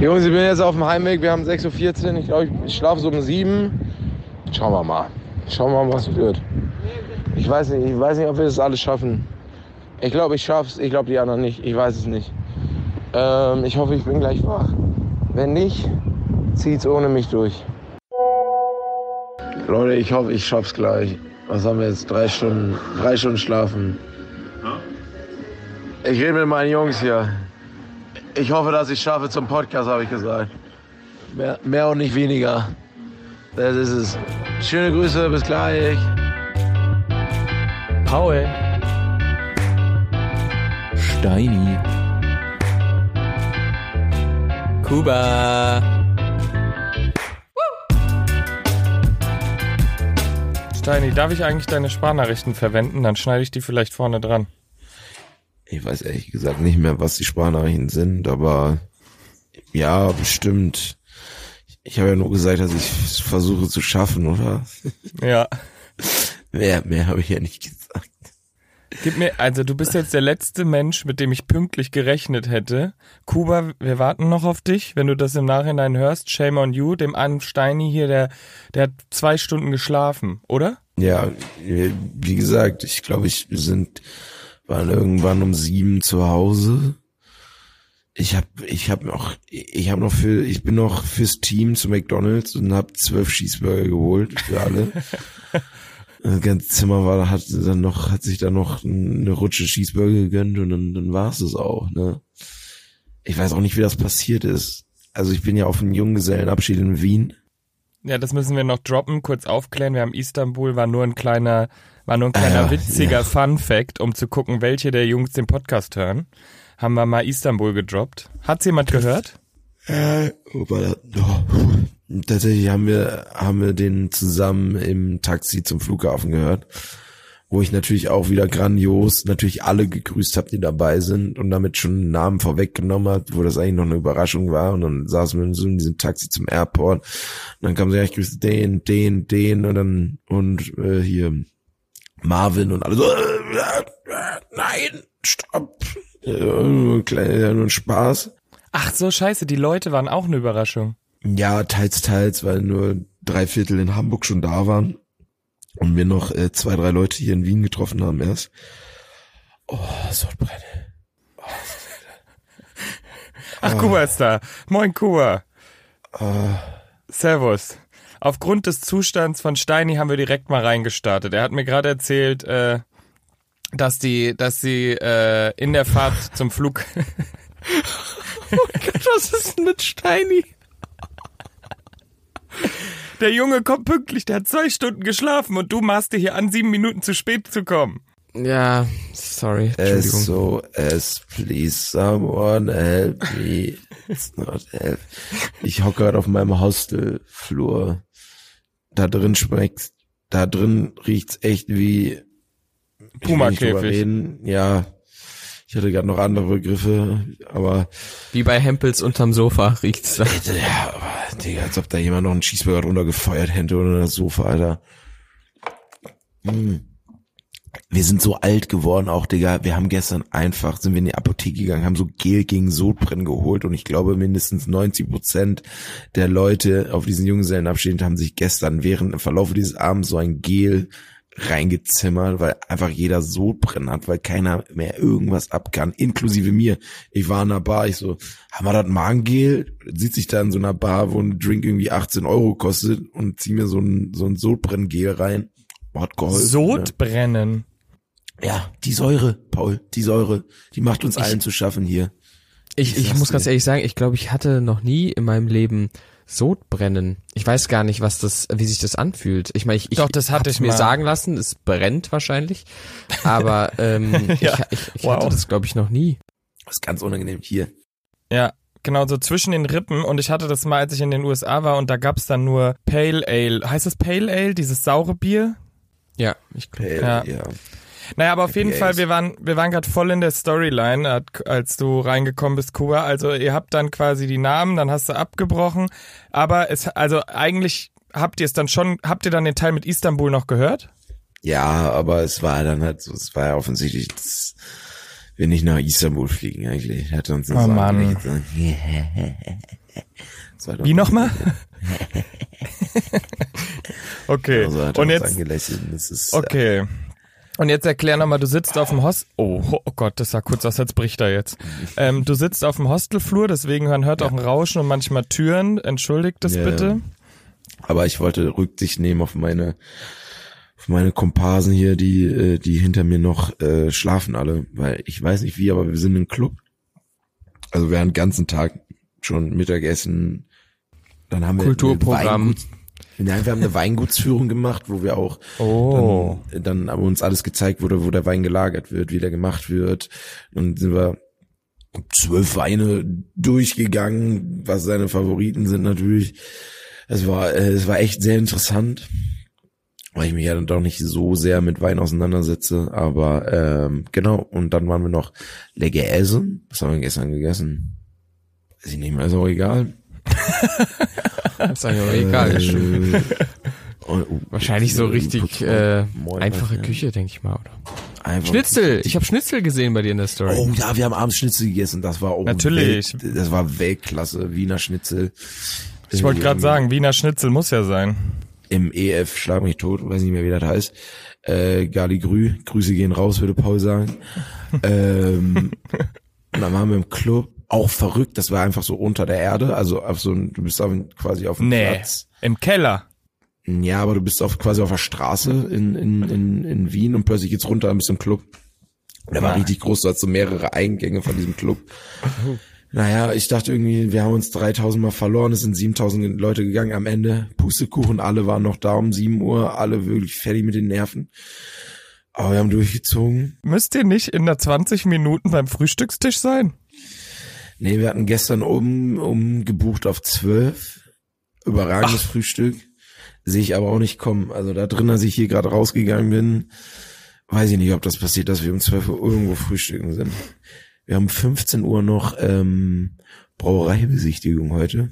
Jungs, ich bin jetzt auf dem Heimweg. Wir haben 6.14 Uhr. Ich glaube, ich schlafe so um 7. Schauen wir mal. Schauen wir mal, was wird. Ich weiß nicht, ich weiß nicht, ob wir das alles schaffen. Ich glaube, ich schaff's. Ich glaube, die anderen nicht. Ich weiß es nicht. Ähm, ich hoffe, ich bin gleich wach. Wenn nicht, zieht's ohne mich durch. Leute, ich hoffe, ich schaff's gleich. Was haben wir jetzt? Drei Stunden, drei Stunden schlafen. Ich rede mit meinen Jungs hier. Ich hoffe, dass ich schaffe zum Podcast, habe ich gesagt. Mehr, mehr und nicht weniger. Das ist es. Schöne Grüße, bis gleich. Paul. Steini. Kuba. Steini, darf ich eigentlich deine Sparnachrichten verwenden? Dann schneide ich die vielleicht vorne dran. Ich weiß ehrlich gesagt nicht mehr, was die Sprachnachrichten sind, aber ja, bestimmt. Ich habe ja nur gesagt, dass ich versuche zu schaffen, oder? Ja. Mehr, mehr habe ich ja nicht gesagt. Gib mir, also du bist jetzt der letzte Mensch, mit dem ich pünktlich gerechnet hätte. Kuba, wir warten noch auf dich. Wenn du das im Nachhinein hörst, shame on you. Dem einen Steini hier, der, der hat zwei Stunden geschlafen, oder? Ja, wie gesagt, ich glaube, ich wir sind waren irgendwann um sieben zu Hause. Ich habe ich hab noch ich habe noch für ich bin noch fürs Team zu McDonald's und habe zwölf Cheeseburger geholt für alle. Das ganze Zimmer war, hat dann noch, hat sich dann noch eine Rutsche Cheeseburger gegönnt und dann, dann war es das auch, ne? Ich weiß auch nicht, wie das passiert ist. Also ich bin ja auf einem Junggesellenabschied in Wien. Ja, das müssen wir noch droppen, kurz aufklären. Wir haben Istanbul, war nur ein kleiner, war nur ein kleiner Ah, witziger ja. Fun Fact, um zu gucken, welche der Jungs den Podcast hören. Haben wir mal Istanbul gedroppt. Hat's jemand gehört? Äh, wobei, oh, tatsächlich haben wir, haben wir den zusammen im Taxi zum Flughafen gehört, wo ich natürlich auch wieder grandios natürlich alle gegrüßt habe, die dabei sind und damit schon einen Namen vorweggenommen hat, wo das eigentlich noch eine Überraschung war und dann saßen wir so in diesem Taxi zum Airport und dann kam sie ja, ich grüße den, den, den und dann und äh, hier Marvin und alle so, äh, äh, nein, stopp, nur, kleiner, nur ein Spaß. Ach so, scheiße, die Leute waren auch eine Überraschung. Ja, teils, teils, weil nur drei Viertel in Hamburg schon da waren und wir noch äh, zwei, drei Leute hier in Wien getroffen haben erst. Oh, Sodbrennen. Ach, Kuba ist da. Moin, Kuba. Servus. Aufgrund des Zustands von Steini haben wir direkt mal reingestartet. Er hat mir gerade erzählt, äh, dass die, dass sie äh, in der Fahrt zum Flug. Was ist denn mit Steini? Der Junge kommt pünktlich, der hat zwei Stunden geschlafen und du machst dir hier an, sieben Minuten zu spät zu kommen. Ja, sorry. Entschuldigung. SOS, please someone help me. It's not help. Ich hocke gerade auf meinem Hostelflur. Da drin schmeckt's, da drin riecht's echt wie Pumakäfig. Ja, ich hatte gerade noch andere Begriffe, aber Wie bei Hempels unterm Sofa riecht's da. Ja, aber, Digga, als ob da jemand noch einen Cheeseburger drunter gefeuert hätte oder das Sofa, Alter. Mm. Wir sind so alt geworden auch, Digga. Wir haben gestern einfach, sind wir in die Apotheke gegangen, haben so Gel gegen Sodbrennen geholt und ich glaube mindestens 90 Prozent der Leute auf diesen Junggesellenabschied haben sich gestern während im Verlauf dieses Abends so ein Gel reingezimmert, weil einfach jeder Sodbrennen hat, weil keiner mehr irgendwas ab kann, inklusive mir. Ich war in einer Bar, ich so, haben wir das Magengel? Sieht sich da in so einer Bar, wo ein Drink irgendwie 18 Euro kostet und zieh mir so ein, so ein Sodbrenngel rein. Hat geholfen, ne? Sodbrennen. Ja, die Säure, Paul, die Säure, die macht uns allen zu schaffen hier. Ich, ich sag's muss ganz ehrlich sagen, ich glaube, ich hatte noch nie in meinem Leben Sodbrennen. Ich weiß gar nicht, was das, wie sich das anfühlt. Ich meine, ich, ich Doch, das hatte hab's ich mir mal. sagen lassen, es brennt wahrscheinlich. Aber ähm, Ja, ich, ich, ich wow. hatte das, glaube ich, noch nie. Das ist ganz unangenehm hier. Ja, genau, so zwischen den Rippen. Und ich hatte das mal, als ich in den USA war und da gab's dann nur Pale Ale. Heißt das Pale Ale, dieses saure Bier? Ja, ich glaube. Pale, Ja. ja. Naja, aber auf jeden. Fall, wir waren, wir waren gerade voll in der Storyline, at- als du reingekommen bist, Kuba. Also ihr habt dann quasi die Namen, dann hast du abgebrochen. Aber es, also eigentlich habt ihr es dann schon, habt ihr dann den Teil mit Istanbul noch gehört? Ja, aber es war dann halt so, es war ja offensichtlich, das, wir nicht nach Istanbul fliegen eigentlich. Hat uns Oh Mann. So, Wie nochmal? okay. Also Und jetzt, ist, okay. Und jetzt erklär nochmal, du sitzt auf dem Host... Oh, oh Gott, das sah kurz aus, als bricht er jetzt. Ähm, du sitzt auf dem Hostelflur, deswegen man hört auch ein Rauschen und manchmal Türen. Entschuldigt das Ja, bitte. ja. Aber ich wollte Rücksicht nehmen auf meine auf meine Komparsen hier, die äh, die hinter mir noch äh, schlafen alle, weil ich weiß nicht wie, aber wir sind im Club. Also wir haben den ganzen Tag schon Mittagessen. Dann haben wir Kulturprogramm. Nein, wir haben eine Weingutsführung gemacht, wo wir auch Oh. dann, dann aber uns alles gezeigt wurde, wo der Wein gelagert wird, wie der gemacht wird. Und sind wir zwölf Weine durchgegangen, was seine Favoriten sind natürlich. Es war, äh, es war echt sehr interessant, weil ich mich ja dann doch nicht so sehr mit Wein auseinandersetze. Aber ähm, genau, und dann waren wir noch lecker essen. Was haben wir gestern gegessen? Weiß ich nicht mehr, ist auch egal. ist auch egal. Äh, Wahrscheinlich so äh, richtig äh, einfache. Küche, denke ich mal, oder? Einfach- Schnitzel! Ich habe Schnitzel gesehen bei dir in der Story. Oh ja, wir haben abends Schnitzel gegessen. Das war auch Natürlich. Welt, das war Weltklasse. Wiener Schnitzel. Ich wollte gerade sagen, Wiener Schnitzel muss ja sein. Im EF Schlag mich tot, weiß nicht mehr, wie das heißt. Äh, Gali Grü, Grüße gehen raus, würde Paul sagen. ähm, und dann waren wir im Club. Auch verrückt, das war einfach so unter der Erde, also auf so ein, du bist auf, quasi auf dem Nee, Platz. im Keller. Ja, aber du bist auf, quasi auf der Straße in, in, in, in Wien und plötzlich geht's runter bist im Club. Der war richtig groß, du hast so mehrere Eingänge von diesem Club. Naja, ich dachte irgendwie, wir haben uns 3000 Mal verloren, es sind 7000 Leute gegangen am Ende. Pustekuchen, alle waren noch da um 7 Uhr, alle wirklich fertig mit den Nerven. Aber wir haben durchgezogen. Müsst ihr nicht in der 20 Minuten beim Frühstückstisch sein? Nee, wir hatten gestern um, um gebucht auf 12. Überragendes Frühstück. Sehe ich aber auch nicht kommen. Also da drin, als ich hier gerade rausgegangen bin, weiß ich nicht, ob das passiert, dass wir um 12 Uhr irgendwo frühstücken sind. Wir haben 15 Uhr noch ähm, Brauereibesichtigung heute.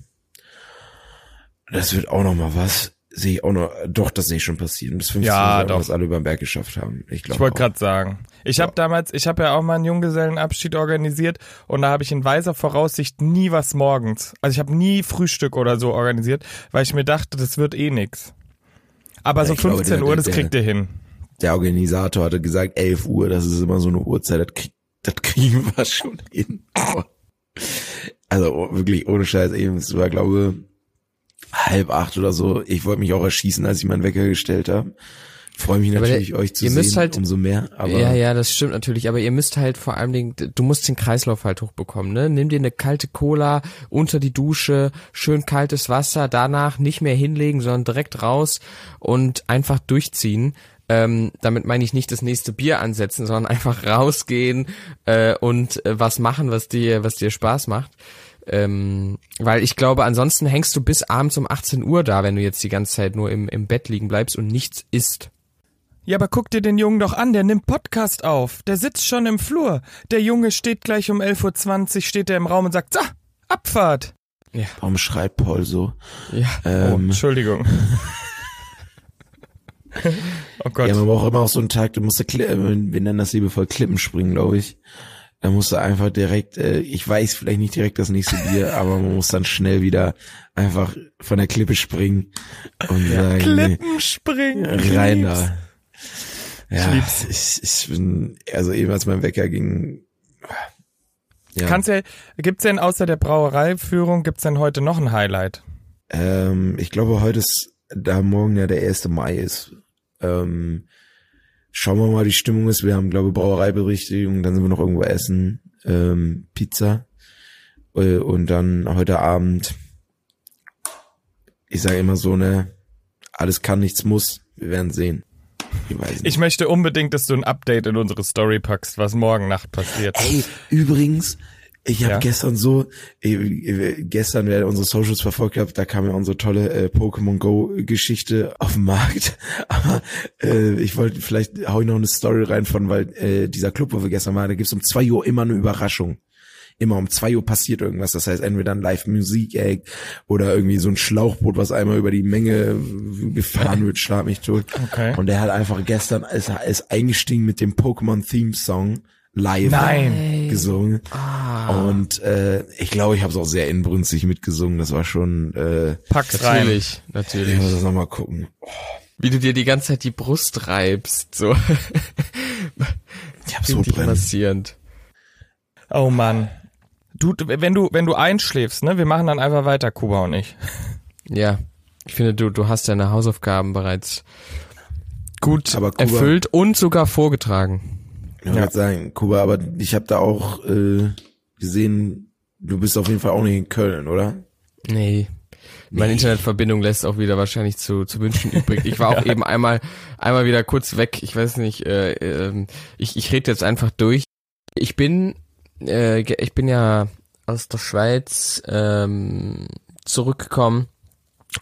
Das wird auch noch mal was. Sehe ich auch noch, doch, das sehe ich schon passieren. Bis 15 Ja, Uhr doch. das alle über den Berg geschafft haben. Ich glaube Ich wollte gerade sagen. Ich habe damals, ich habe ja auch mal einen Junggesellenabschied organisiert und da habe ich in weiser Voraussicht nie was morgens. Also ich habe nie Frühstück oder so organisiert, weil ich mir dachte, das wird eh nix. Aber Ja, so ich glaube, 15 der- Uhr, das der- kriegt ihr hin. der Organisator hatte gesagt, 11 Uhr, das ist immer so eine Uhrzeit, das, krieg, das kriegen wir schon hin. Also oh, wirklich ohne Scheiß, eben, es war glaube halb acht oder so. Ich wollte mich auch erschießen, als ich meinen Wecker gestellt habe. Freue mich natürlich, der- euch zu ihr sehen, müsst halt- umso mehr. Aber ja, ja, das stimmt natürlich, aber ihr müsst halt vor allen Dingen, du musst den Kreislauf halt hochbekommen, ne? Nimm dir eine kalte Cola unter die Dusche, schön kaltes Wasser, danach nicht mehr hinlegen, sondern direkt raus und einfach durchziehen. Ähm, damit meine ich nicht das nächste Bier ansetzen, sondern einfach rausgehen äh, und äh, was machen, was dir, was dir Spaß macht. Ähm, weil ich glaube, ansonsten hängst du bis abends um 18 Uhr da, wenn du jetzt die ganze Zeit nur im, im Bett liegen bleibst und nichts isst. Ja, aber guck dir den Jungen doch an, der nimmt Podcast auf. Der sitzt schon im Flur. Der Junge steht gleich um 11.20 Uhr, steht er im Raum und sagt, so, Abfahrt. warum schreit Paul so? Ja. Oh, Ähm, Entschuldigung. oh Gott. ja, man braucht immer auch so einen Tag, du musst, wir nennen das liebevoll Klippen springen, glaube ich. Da musst du einfach direkt, äh, ich weiß vielleicht nicht direkt das nächste Bier, aber man muss dann schnell wieder einfach von der Klippe springen und sagen, Klippen springen. rein da. Ja, Ich ich, ich bin, also eben als mein Wecker ging, ja, Kannst ja, gibt's denn außer der Brauereiführung, gibt's denn heute noch ein Highlight? ähm, ich glaube heute ist, da morgen ja der 1. Mai ist, ähm, schauen wir mal, wie die Stimmung ist. Wir haben, glaube ich, Brauereiberichtigung, dann sind wir noch irgendwo essen, ähm, Pizza äh, und dann heute Abend, ich sage immer so, ne, alles kann, nichts muss, wir werden sehen. Ich. Ich möchte unbedingt, dass du ein Update in unsere Story packst, was morgen Nacht passiert. Ey, übrigens, ich habe Ja? gestern so, äh, äh, gestern, wer unsere Socials verfolgt hat, da kam ja unsere tolle äh, Pokémon Go Geschichte auf den Markt. Aber äh, ich wollte, vielleicht hau ich noch eine Story rein von, weil äh, dieser Club, wo wir gestern waren, da gibt's um zwei Uhr immer eine Überraschung. Immer um zwei Uhr passiert irgendwas. Das heißt, entweder ein Live-Musik-Egg oder irgendwie so ein Schlauchboot, was einmal über die Menge gefahren wird, schlag mich tot. Okay. Und der hat einfach gestern, ist, ist eingestiegen mit dem Pokémon-Theme-Song live Nein. gesungen. Ah. Und äh, ich glaube, ich habe es auch sehr inbrünstig mitgesungen. Das war schon. Äh, Pack's rein. Natürlich, ich natürlich. muss das nochmal gucken. Wie du dir die ganze Zeit die Brust reibst, so. Ich habe so massierend. Oh Mann. Du, wenn du, wenn du einschläfst, ne, wir machen dann einfach weiter, Kuba und ich. Ja. Ich finde, du, du hast deine Hausaufgaben bereits gut Aber Kuba- erfüllt und sogar vorgetragen. Ich wollte sagen, Kuba, aber ich habe da auch äh, gesehen, du bist auf jeden Fall auch nicht in Köln, oder? Nee. Meine Internetverbindung lässt auch wieder wahrscheinlich zu, zu wünschen übrig. Ich war auch eben einmal, einmal wieder kurz weg. Ich weiß nicht, äh, ähm, ich, ich rede jetzt einfach durch. Ich bin, äh, ich bin ja aus der Schweiz ähm, zurückgekommen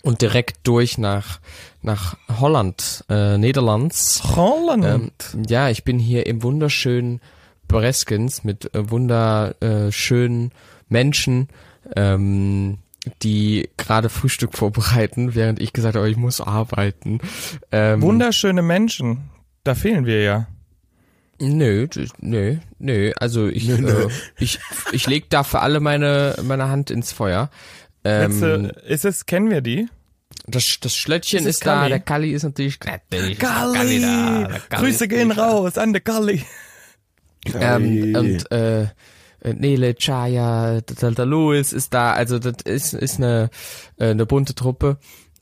und direkt durch nach, nach Holland, äh, Niederlands. Holland. Ähm, ja, ich bin hier im wunderschönen Breskens mit äh, wunderschönen Menschen, ähm, die gerade Frühstück vorbereiten, während ich gesagt habe, ich muss arbeiten. Ähm, Wunderschöne Menschen. Da fehlen wir ja. Nö, nö, nö. Also ich, Äh, ich, ich leg da für alle meine, meine Hand ins Feuer. Ähm, Letzte, ist es, kennen wir die? das, das Schlöttchen Ist ist, da, der Kalli ist natürlich, natürlich ist Kalli da, der Kalli Grüße gehen raus an der Kalli. Ähm, und äh, äh, Nele, Chaya, der, der Louis ist da, also das ist, ist eine, äh, eine bunte Truppe.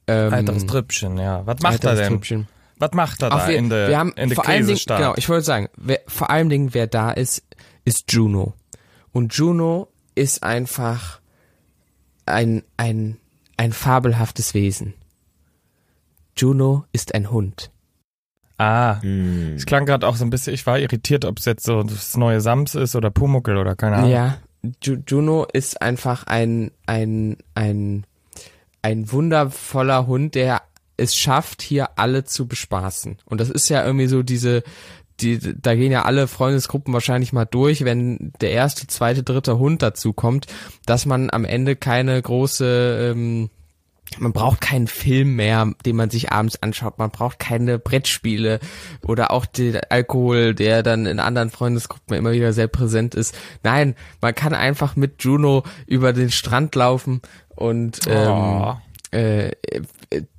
Ähm, Alteres Trüppchen, ja. Was macht er denn? Trüppchen. Was macht er Ach, da wir, in der, wir haben in der vor allen Dingen, genau, ich wollte sagen, wer, vor allen Dingen, wer da ist, ist Juno. Und Juno ist einfach ein, ein, ein fabelhaftes Wesen. Juno ist ein Hund. Ah, Hm. es klang gerade auch so ein bisschen, ich war irritiert, ob es jetzt so das neue Sams ist oder Pumuckel oder keine Ahnung. Ja, Ju Juno ist einfach ein, ein, ein, ein wundervoller Hund, der es schafft, hier alle zu bespaßen. Und das ist ja irgendwie so diese, die, da gehen ja alle Freundesgruppen wahrscheinlich mal durch, wenn der erste, zweite, dritte Hund dazu kommt, dass man am Ende keine große, ähm, man braucht keinen Film mehr, den man sich abends anschaut. Man braucht keine Brettspiele oder auch den Alkohol, der dann in anderen Freundesgruppen immer wieder sehr präsent ist. Nein, man kann einfach mit Juno über den Strand laufen und ähm, Oh. äh, äh,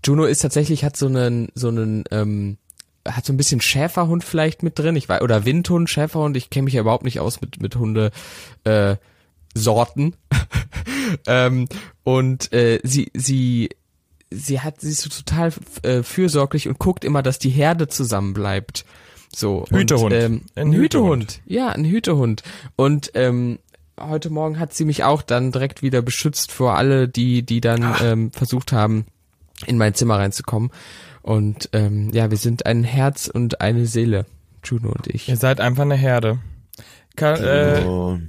Juno ist tatsächlich hat so einen so einen ähm, hat so ein bisschen Schäferhund vielleicht mit drin, ich weiß oder Windhund, Schäferhund, ich kenne mich ja überhaupt nicht aus mit mit Hunde äh, Sorten. ähm, und äh, sie sie sie hat sie ist so total äh, fürsorglich und guckt immer, dass die Herde zusammen bleibt. So Hütehund. Und, ähm, Ein ein Hütehund. Hütehund. Ja, ein Hütehund. Und ähm, heute Morgen hat sie mich auch dann direkt wieder beschützt vor alle, die die dann ähm, versucht haben, in mein Zimmer reinzukommen. Und ähm, ja, wir sind ein Herz und eine Seele, Juno und ich. Ihr seid einfach eine Herde. Ka äh, Oh.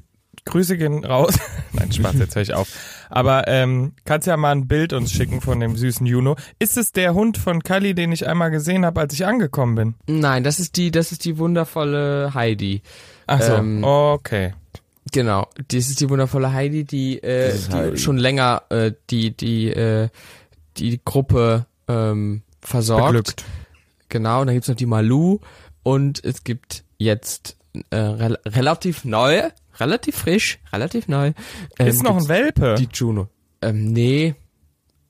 Grüße gehen raus. Nein, Spaß, jetzt höre ich auf. Aber ähm, kannst ja mal ein Bild uns schicken von dem süßen Juno. Ist es der Hund von Kali, den ich einmal gesehen habe, als ich angekommen bin? Nein, das ist die, das ist die wundervolle Heidi. Ach so, Ähm, okay. Genau, das ist die wundervolle Heidi, die, äh, die Heidi. schon länger äh, die die äh, die Gruppe ähm, versorgt. Beglückt. Genau, und dann gibt's noch die Malu und es gibt jetzt äh, rel relativ neu, relativ frisch, relativ neu. ähm, Ist noch ein Welpe. Die Juno. Ähm, nee.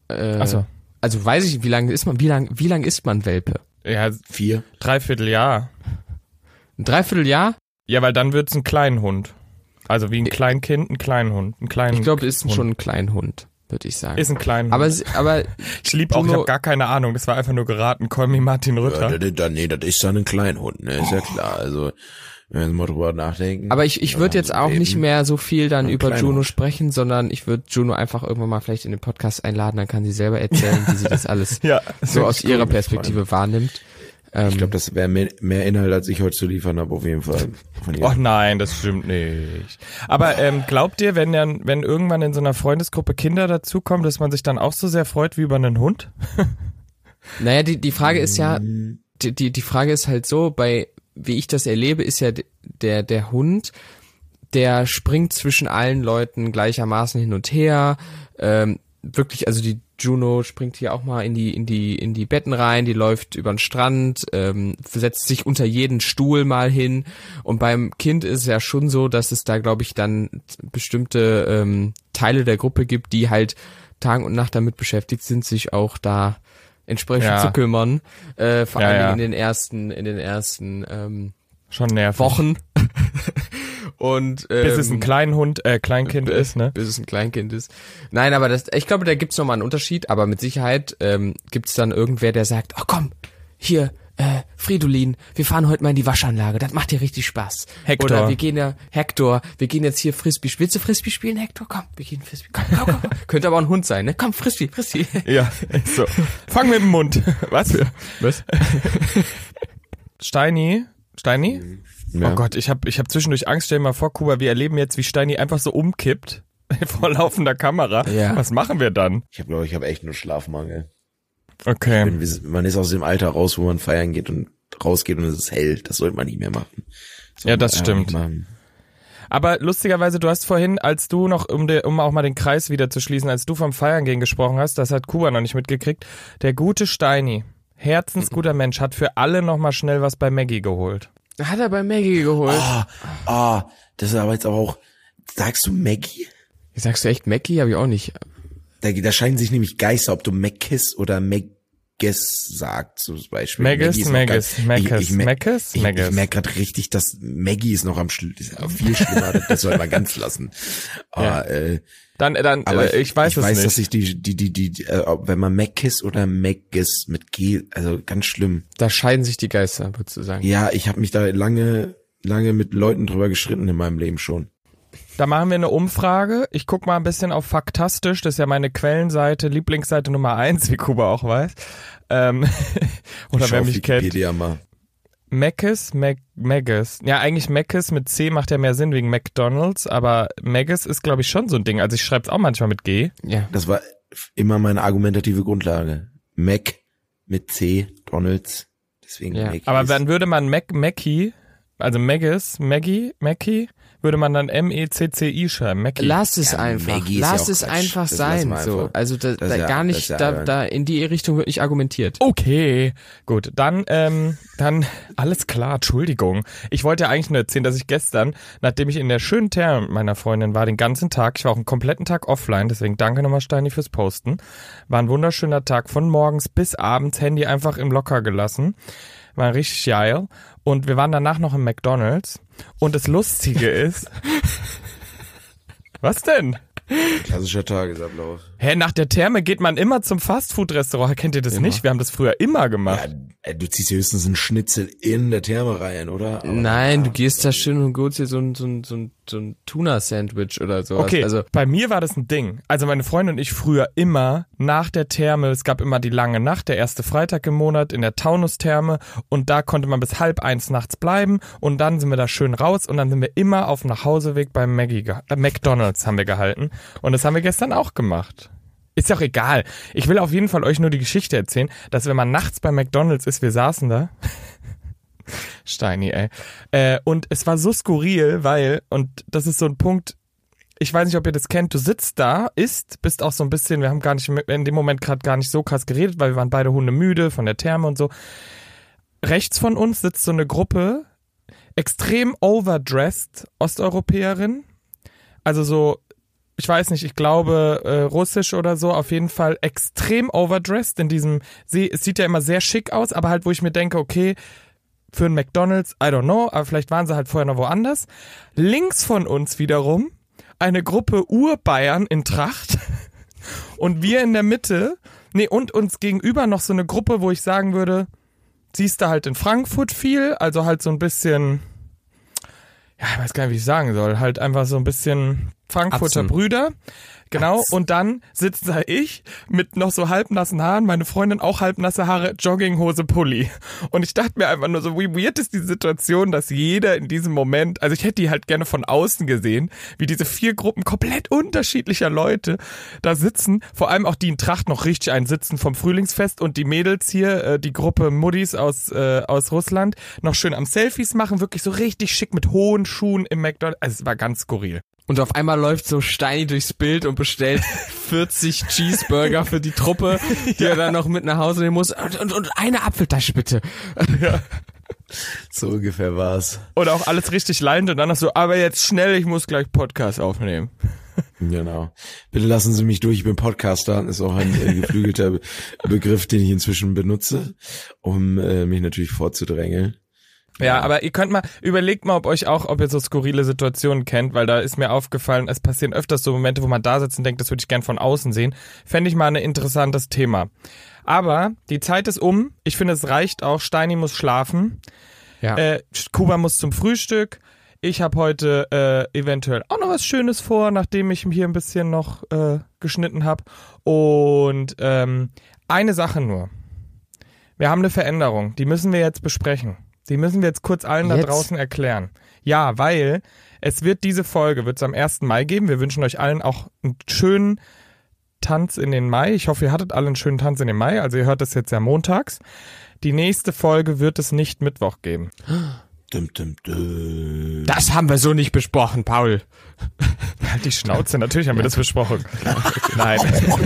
Äh, Ach so. Also weiß ich, nicht, wie lange ist man, wie lang, wie lang ist man Welpe? Ja, Vier. dreiviertel Jahr. Ein Dreivierteljahr? Ja, weil dann wird's ein Kleinhund. Also wie ein Kleinkind, ein Kleinhund. Ein kleinen Ich glaube, ist Hund. schon ein Kleinhund, würde ich sagen. Ist ein Kleinhund. aber, aber ich lieb auch, ich Juno- habe gar keine Ahnung. Das war einfach nur geraten. Call me Martin Ja, Rütter. das, das, nee, das ist dann ein Kleinhund, ne? Ist ja klar. Also, wenn wir mal drüber nachdenken. Aber ich, ich würde Ja, jetzt auch nicht mehr so viel dann über kleiner Juno sprechen, sondern ich würde Juno einfach irgendwann mal vielleicht in den Podcast einladen, dann kann sie selber erzählen, wie sie das alles Ja, so aus ihrer Perspektive wahrnimmt. Ähm, Ich glaube, das wäre mehr, mehr Inhalt, als ich heute zu liefern habe, auf jeden Fall. Oh nein, das stimmt nicht. Aber ähm, glaubt ihr, wenn dann, wenn irgendwann in so einer Freundesgruppe Kinder dazukommen, dass man sich dann auch so sehr freut wie über einen Hund? naja, die, die Frage ist ja, Mhm. die, die, die Frage ist halt so, bei, wie ich das erlebe, ist ja der, der Hund, der springt zwischen allen Leuten gleichermaßen hin und her, ähm, wirklich, also die, Juno springt hier auch mal in die in die in die Betten rein, die läuft über den Strand, ähm, setzt sich unter jeden Stuhl mal hin und beim Kind ist es ja schon so, dass es da glaube ich dann bestimmte ähm, Teile der Gruppe gibt, die halt Tag und Nacht damit beschäftigt sind, sich auch da entsprechend Ja. zu kümmern, äh, vor Ja, allen ja. In den ersten in den ersten ähm, Schon nervig. Wochen und ähm, Bis es ein Kleinhund, äh, Kleinkind ist, ne? bis es ein Kleinkind ist. Nein, aber das, ich glaube, da gibt's noch mal einen Unterschied, aber mit Sicherheit ähm, gibt's dann irgendwer, der sagt, oh komm, hier, äh, Fridolin, wir fahren heute mal in die Waschanlage, das macht dir richtig Spaß. Hector. Oder wir gehen ja, Hector, wir gehen jetzt hier Frisbee. Willst du Frisbee spielen, Hector? Komm, wir gehen Frisbee. Komm, komm, komm. Könnte aber auch ein Hund sein, ne? Komm, Frisbee, Frisbee. Ja, so. Fang mit dem Mund. Was? Was? Steini? Steini? Ja. Oh Gott, ich habe ich hab zwischendurch Angst. Stell dir mal vor, Kuba, wir erleben jetzt, wie Steini einfach so umkippt vor laufender Kamera. Ja. Was machen wir dann? Ich habe glaube ich habe echt nur Schlafmangel. Okay. Wir- Man ist aus dem Alter raus, wo man feiern geht und rausgeht und es ist hell. Das sollte man nicht mehr machen. Soll Ja, das einfach stimmt. Aber lustigerweise, du hast vorhin, als du noch, um, de, um auch mal den Kreis wieder zu schließen, als du vom Feiern gehen gesprochen hast, das hat Kuba noch nicht mitgekriegt, der gute Steini, herzensguter Mensch, hat für alle noch mal schnell was bei Maggie geholt. Hat er bei Maggie geholt. Ah, ah, das ist aber jetzt aber auch. Sagst du Maggie? Sagst du echt Maggie? Hab ich auch nicht. Da, da scheinen sich nämlich Geister, ob du Mackiss oder Megges sagt, zum Beispiel. Maggis, Maggie ist noch Maggis. Maggis, Ich, ich, Maggis, ich, Maggis. ich merke gerade richtig, dass Maggie ist noch am ja viel schlimmer. das- soll man ganz lassen. Aber, äh, Dann, dann, aber äh, ich weiß ich es weiß, nicht. dass ich die, die, die, die, äh, wenn man Mackiss oder Maggis mit G, also ganz schlimm. Da scheiden sich die Geister, würdest du sagen. Ja, ich habe mich da lange, lange mit Leuten drüber geschritten in meinem Leben schon. Da machen wir eine Umfrage. Ich guck mal ein bisschen auf Faktastisch. Das ist ja meine Quellenseite, Lieblingsseite Nummer eins, wie Kuba auch weiß. Ähm, oder wer mich kennt. Wikipedia mal. Maggis, Mag Maggis. Ja, eigentlich Maggis mit C macht ja mehr Sinn wegen McDonalds, aber Maggis ist, glaube ich, schon so ein Ding. Also ich schreibe es auch manchmal mit G. Ja. Das war immer meine argumentative Grundlage. Mac mit C, Donalds. Deswegen Ja. Mac Aber dann würde man Mac Mackie, also Maggis, Maggie, Mackie, würde man dann M-E-C-C-I schreiben. Mackie. Lass es Ja, einfach. Maggie ja Lass auch es Quatsch. einfach Das sein. wir So. einfach. Also da, da ja- gar nicht, ja da, da in die Richtung wird nicht argumentiert. Okay, gut. Dann, ähm, dann alles klar. Entschuldigung. Ich wollte ja eigentlich nur erzählen, dass ich gestern, nachdem ich in der schönen Therme mit meiner Freundin war, den ganzen Tag, ich war auch einen kompletten Tag offline, deswegen danke nochmal Steini fürs Posten. War ein wunderschöner Tag von morgens bis abends, Handy einfach im Locker gelassen. War richtig geil. Und wir waren danach noch im McDonalds. Und das Lustige ist. Was denn? Klassischer Tagesablauf. Hä, nach der Therme geht man immer zum Fastfood-Restaurant. Kennt ihr das nicht? Wir haben das früher immer gemacht. Ja, du ziehst dir höchstens einen Schnitzel in der Therme rein, oder? Aber Nein, du gehst da schön und holst dir so ein, so ein, so ein, so ein Tuna-Sandwich oder sowas. Okay, Also, bei mir war das ein Ding. Also meine Freundin und ich früher immer nach der Therme, es gab immer die lange Nacht, der erste Freitag im Monat in der Taunus-Therme und da konnte man bis halb eins nachts bleiben und dann sind wir da schön raus und dann sind wir immer auf dem Nachhauseweg beim Maggie, äh, McDonalds haben wir gehalten und das haben wir gestern auch gemacht. Ist ja auch egal. Ich will auf jeden Fall euch nur die Geschichte erzählen, dass wenn man nachts bei McDonalds ist, wir saßen da, Steini, ey. Äh, und es war so skurril, weil, und das ist so ein Punkt, ich weiß nicht, ob ihr das kennt, du sitzt da, isst, bist auch so ein bisschen, wir haben gar nicht in dem Moment gerade gar nicht so krass geredet, weil wir waren beide Hunde müde von der Therme und so. Rechts von uns sitzt so eine Gruppe, extrem overdressed Osteuropäerin, also so, ich weiß nicht, ich glaube äh, russisch oder so, auf jeden Fall extrem overdressed in diesem, sie, es sieht ja immer sehr schick aus, aber halt, wo ich mir denke, okay, für ein McDonalds, I don't know, aber vielleicht waren sie halt vorher noch woanders. Links von uns wiederum eine Gruppe Urbayern in Tracht und wir in der Mitte, nee, und uns gegenüber noch so eine Gruppe, wo ich sagen würde, siehst du halt in Frankfurt viel, also halt so ein bisschen, ich weiß gar nicht, wie ich sagen soll, halt einfach so ein bisschen Frankfurter Atzen. Brüder. Genau, Atzen. und dann sitzt da ich mit noch so halbnassen Haaren, meine Freundin auch halbnasse Haare, Jogginghose, Pulli. Und ich dachte mir einfach nur so, wie weird ist die Situation, dass jeder in diesem Moment, also ich hätte die halt gerne von außen gesehen, wie diese vier Gruppen komplett unterschiedlicher Leute da sitzen, vor allem auch die in Tracht noch richtig einsitzen vom Frühlingsfest und die Mädels hier, äh, die Gruppe Muddis aus, äh, aus Russland, noch schön am Selfies machen, wirklich so richtig schick mit hohen Schuhen im McDonald's. Also es war ganz skurril. Und auf einmal läuft so Steini durchs Bild und bestellt 40 Cheeseburger für die Truppe, die er dann noch mit nach Hause nehmen muss. Und, und, und eine Apfeltasche bitte. So ungefähr war's. Oder auch alles richtig leidend und dann noch so, aber jetzt schnell, ich muss gleich Podcast aufnehmen. Genau. Bitte lassen Sie mich durch, ich bin Podcaster, ist auch ein äh, geflügelter Be Begriff, den ich inzwischen benutze, um äh, mich natürlich vorzudrängeln. Ja, aber ihr könnt mal, überlegt mal, ob euch auch, ob ihr so skurrile Situationen kennt, weil da ist mir aufgefallen, es passieren öfters so Momente, wo man da sitzt und denkt, das würde ich gern von außen sehen. Fände ich mal ein interessantes Thema. Aber die Zeit ist um. Ich finde, es reicht auch. Steini muss schlafen. Ja. Äh, Kuba muss zum Frühstück. Ich habe heute äh, eventuell auch noch was Schönes vor, nachdem ich hier ein bisschen noch äh, geschnitten habe. Und ähm, eine Sache nur. Wir haben eine Veränderung. Die müssen wir jetzt besprechen. Die müssen wir jetzt kurz allen da Jetzt? draußen erklären. Ja, weil es wird diese Folge, wird es am 1. Mai geben. Wir wünschen euch allen auch einen schönen Tanz in den Mai. Ich hoffe, ihr hattet alle einen schönen Tanz in den Mai. Also ihr hört das jetzt ja montags. Die nächste Folge wird es nicht Mittwoch geben. Dum, dum, dum. Das haben wir so nicht besprochen, Paul. Halt die Schnauze, natürlich haben wir das besprochen. Nein,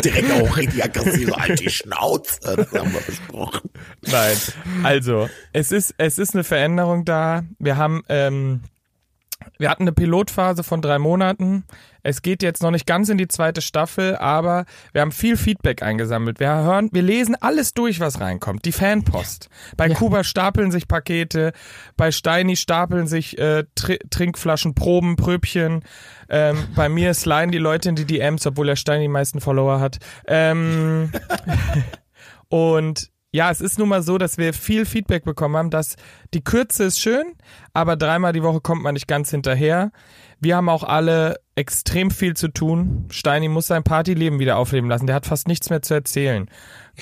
direkt auch richtig aggressiv, halt die Schnauze. Das haben wir besprochen. nein. Also, es ist, es ist eine Veränderung da. Wir haben, ähm, wir hatten eine Pilotphase von drei Monaten. Es geht jetzt noch nicht ganz in die zweite Staffel, aber wir haben viel Feedback eingesammelt. Wir hören, wir lesen alles durch, was reinkommt. Die Fanpost. Bei Kuba stapeln sich Pakete, bei Steini stapeln sich äh, Tr Trinkflaschen, Proben, Pröbchen. Ähm, bei mir sliden die Leute in die DMs, obwohl der Steini die meisten Follower hat. Ähm, und ja, es ist nun mal so, dass wir viel Feedback bekommen haben, dass die Kürze ist schön, aber dreimal die Woche kommt man nicht ganz hinterher. Wir haben auch alle extrem viel zu tun. Steini muss sein Partyleben wieder aufleben lassen. Der hat fast nichts mehr zu erzählen.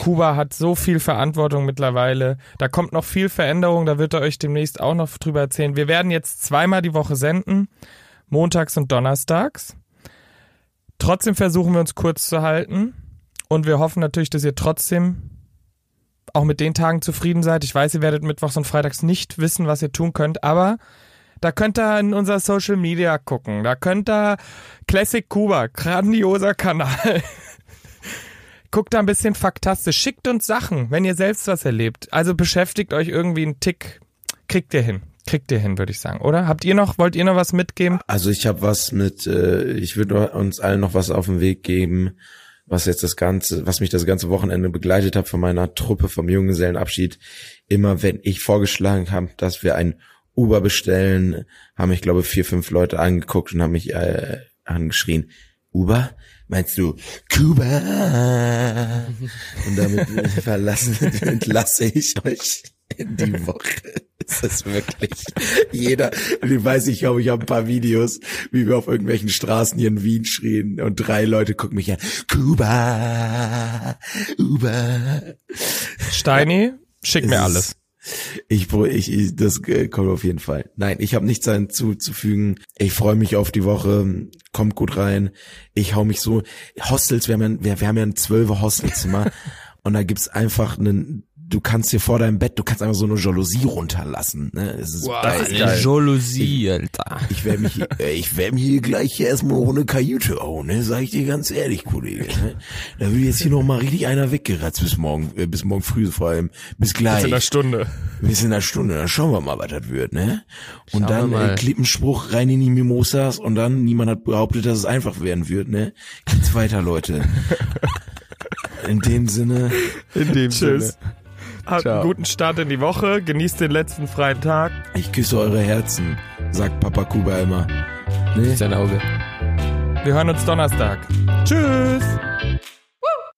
Kuba hat so viel Verantwortung mittlerweile. Da kommt noch viel Veränderung. Da wird er euch demnächst auch noch drüber erzählen. Wir werden jetzt zweimal die Woche senden. Montags und Donnerstags. Trotzdem versuchen wir uns kurz zu halten. Und wir hoffen natürlich, dass ihr trotzdem auch mit den Tagen zufrieden seid. Ich weiß, ihr werdet mittwochs und freitags nicht wissen, was ihr tun könnt, aber da könnt ihr in unser Social Media gucken. Da könnt ihr Classic Kuba, grandioser Kanal. Guckt da ein bisschen faktastisch. Schickt uns Sachen, wenn ihr selbst was erlebt. Also beschäftigt euch irgendwie einen Tick. Kriegt ihr hin. Kriegt ihr hin, würde ich sagen, oder? Habt ihr noch, wollt ihr noch was mitgeben? Also ich habe was mit, äh, ich würde uns allen noch was auf den Weg geben, was jetzt das ganze, was mich das ganze Wochenende begleitet hat von meiner Truppe vom Junggesellenabschied. Immer wenn ich vorgeschlagen habe, dass wir ein Uber bestellen, haben mich glaube vier, fünf Leute angeguckt und haben mich äh, angeschrien. Uber? Meinst du Kuba? Und damit verlassen, entlasse ich euch die Woche. Es ist wirklich jeder, ich weiß, ich glaube, ich habe ein paar Videos, wie wir auf irgendwelchen Straßen hier in Wien schrien und drei Leute gucken mich an. Kuba, Uber. Steini, schick mir Es alles. Ich, ich, ich, das äh, kommt auf jeden Fall. Nein, ich habe nichts hinzuzufügen. Ich freue mich auf die Woche. Kommt gut rein. Ich hau mich so. Hostels, wir haben ja, wir, wir haben ja ein zwölfer Hostelzimmer und da gibt's einfach einen. Du kannst dir vor deinem Bett, du kannst einfach so eine Jalousie runterlassen. Ne? Es ist das ist Eine geil. Jalousie, Alter. ich werde mich, äh, ich werde mir hier gleich hier erstmal noch eine Kajüte hauen, ne? Sag ich dir ganz ehrlich, Kollege. Ne? Da will jetzt hier noch mal richtig einer weggeratzt bis morgen, äh, bis morgen früh vor allem. Bis gleich. in der Stunde. Bis in einer Stunde, dann schauen wir mal, was das wird, ne? Und Schauen dann äh, Klippenspruch rein in die Mimosas und dann niemand hat behauptet, dass es einfach werden wird, ne? Geht's weiter, Leute. In dem Sinne, In dem Tschüss. Habt Ciao. einen guten Start in die Woche. Genießt den letzten freien Tag. ich küsse eure Herzen, sagt Papa Kuba immer. Ne? Sein Auge. Wir hören uns Donnerstag. Tschüss.